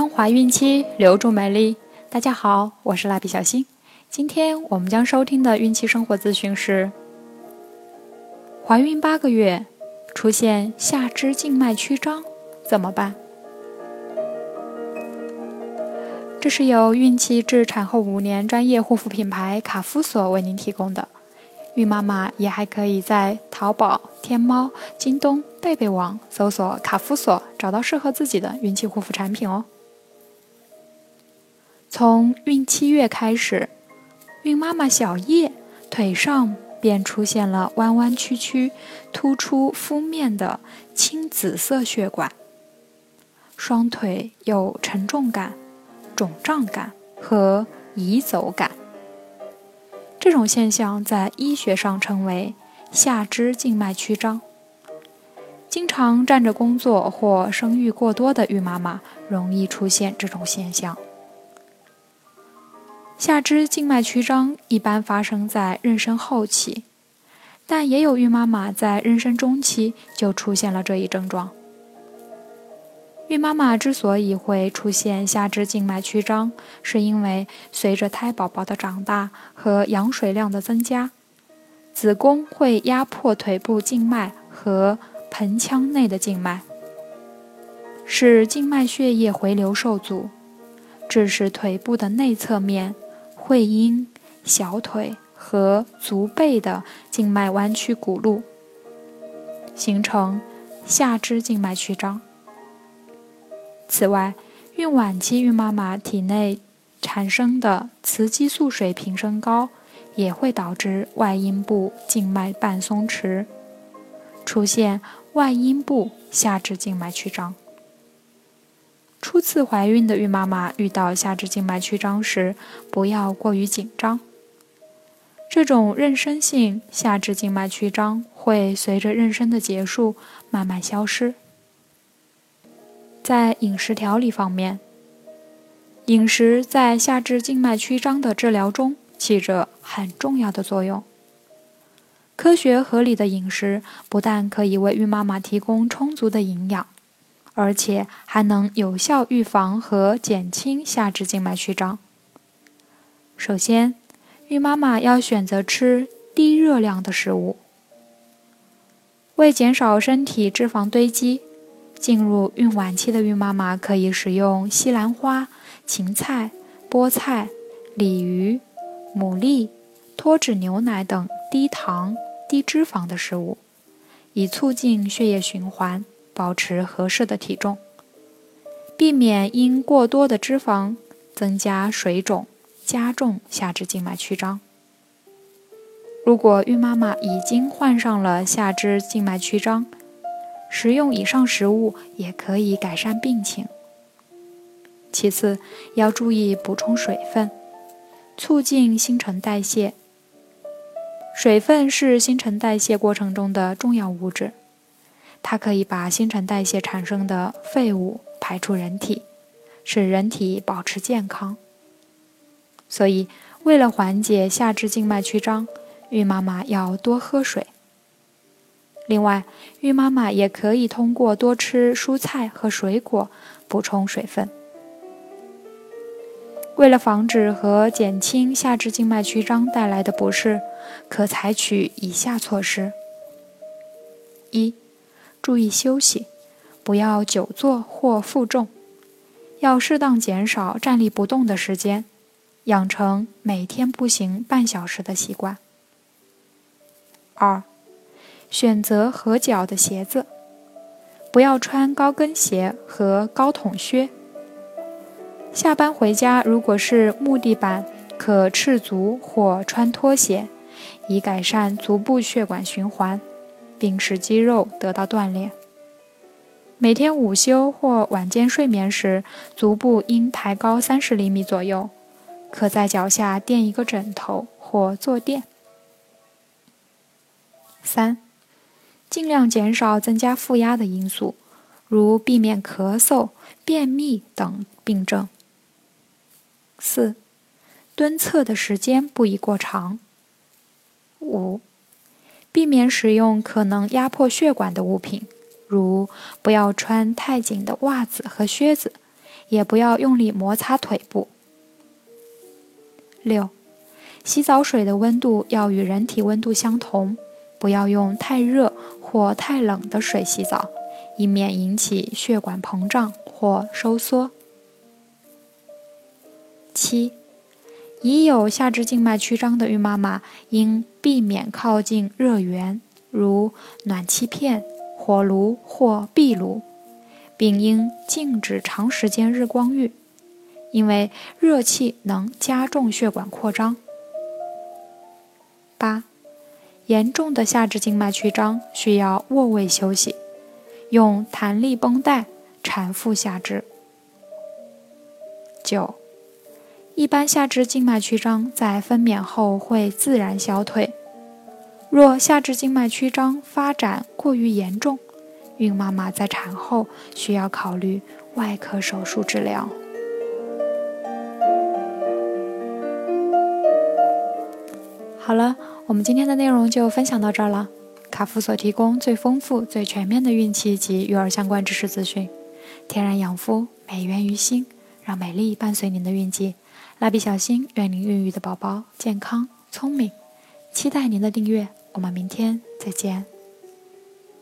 当怀孕期，留住美丽。大家好，我是蜡笔小新。今天我们将收听的孕期生活资讯是：怀孕八个月出现下肢静脉曲张怎么办？这是由孕期至产后五年专业护肤品牌卡夫索为您提供的。孕妈妈也还可以在淘宝、天猫、京东、贝贝网搜索“卡夫索”，找到适合自己的孕期护肤产品哦。从孕七月开始，孕妈妈小叶腿上便出现了弯弯曲曲、突出肤面的青紫色血管，双腿有沉重感、肿胀感和移走感。这种现象在医学上称为下肢静脉曲张。经常站着工作或生育过多的孕妈妈容易出现这种现象。下肢静脉曲张一般发生在妊娠后期，但也有孕妈妈在妊娠中期就出现了这一症状。孕妈妈之所以会出现下肢静脉曲张，是因为随着胎宝宝的长大和羊水量的增加，子宫会压迫腿部静脉和盆腔内的静脉，使静脉血液回流受阻，致使腿部的内侧面、会阴、小腿和足背的静脉弯曲骨路，形成下肢静脉曲张。此外，孕晚期孕妈妈体内产生的雌激素水平升高，也会导致外阴部静脉瓣松弛，出现外阴部下肢静脉曲张。初次怀孕的孕妈妈遇到下肢静脉曲张时，不要过于紧张。这种妊娠性下肢静脉曲张会随着妊娠的结束慢慢消失。在饮食调理方面，饮食在下肢静脉曲张的治疗中起着很重要的作用。科学合理的饮食不但可以为孕妈妈提供充足的营养，而且还能有效预防和减轻下肢静脉曲张。首先，孕妈妈要选择吃低热量的食物，为减少身体脂肪堆积。进入孕晚期的孕妈妈可以使用西兰花、芹菜、菠菜、鲤鱼、牡蛎、脱脂牛奶等低糖、低脂肪的食物，以促进血液循环，保持合适的体重，避免因过多的脂肪增加水肿，加重下肢静脉曲张。如果孕妈妈已经患上了下肢静脉曲张，食用以上食物也可以改善病情。其次，要注意补充水分，促进新陈代谢。水分是新陈代谢过程中的重要物质，它可以把新陈代谢产生的废物排出人体，使人体保持健康。所以，为了缓解下肢静脉曲张，孕妈妈要多喝水。另外，孕妈妈也可以通过多吃蔬菜和水果补充水分。为了防止和减轻下肢静脉曲张带来的不适，可采取以下措施：一、注意休息，不要久坐或负重，要适当减少站立不动的时间，养成每天步行半小时的习惯。二、选择合脚的鞋子，不要穿高跟鞋和高筒靴。下班回家，如果是木地板，可赤足或穿拖鞋，以改善足部血管循环，并使肌肉得到锻炼。每天午休或晚间睡眠时，足部应抬高三十厘米左右，可在脚下垫一个枕头或坐垫。三。尽量减少增加负压的因素，如避免咳嗽、便秘等病症。四、蹲厕的时间不宜过长。五、避免使用可能压迫血管的物品，如不要穿太紧的袜子和靴子，也不要用力摩擦腿部。六，洗澡水的温度要与人体温度相同，不要用太热或太冷的水洗澡，以免引起血管膨胀或收缩。七，已有下肢静脉曲张的孕妈妈应避免靠近热源，如暖气片、火炉或壁炉，并应禁止长时间日光浴。因为热气能加重血管扩张。八，严重的下肢静脉曲张需要卧位休息，用弹力绷带缠缚下肢。九，一般下肢静脉曲张在分娩后会自然消退，若下肢静脉曲张发展过于严重，孕妈妈在产后需要考虑外科手术治疗。好了，我们今天的内容就分享到这儿了。卡夫所提供最丰富、最全面的孕期及育儿相关知识资讯，天然养肤，美源于心，让美丽伴随您的孕期。蜡笔小新，愿您孕育的宝宝健康聪明。期待您的订阅，我们明天再见。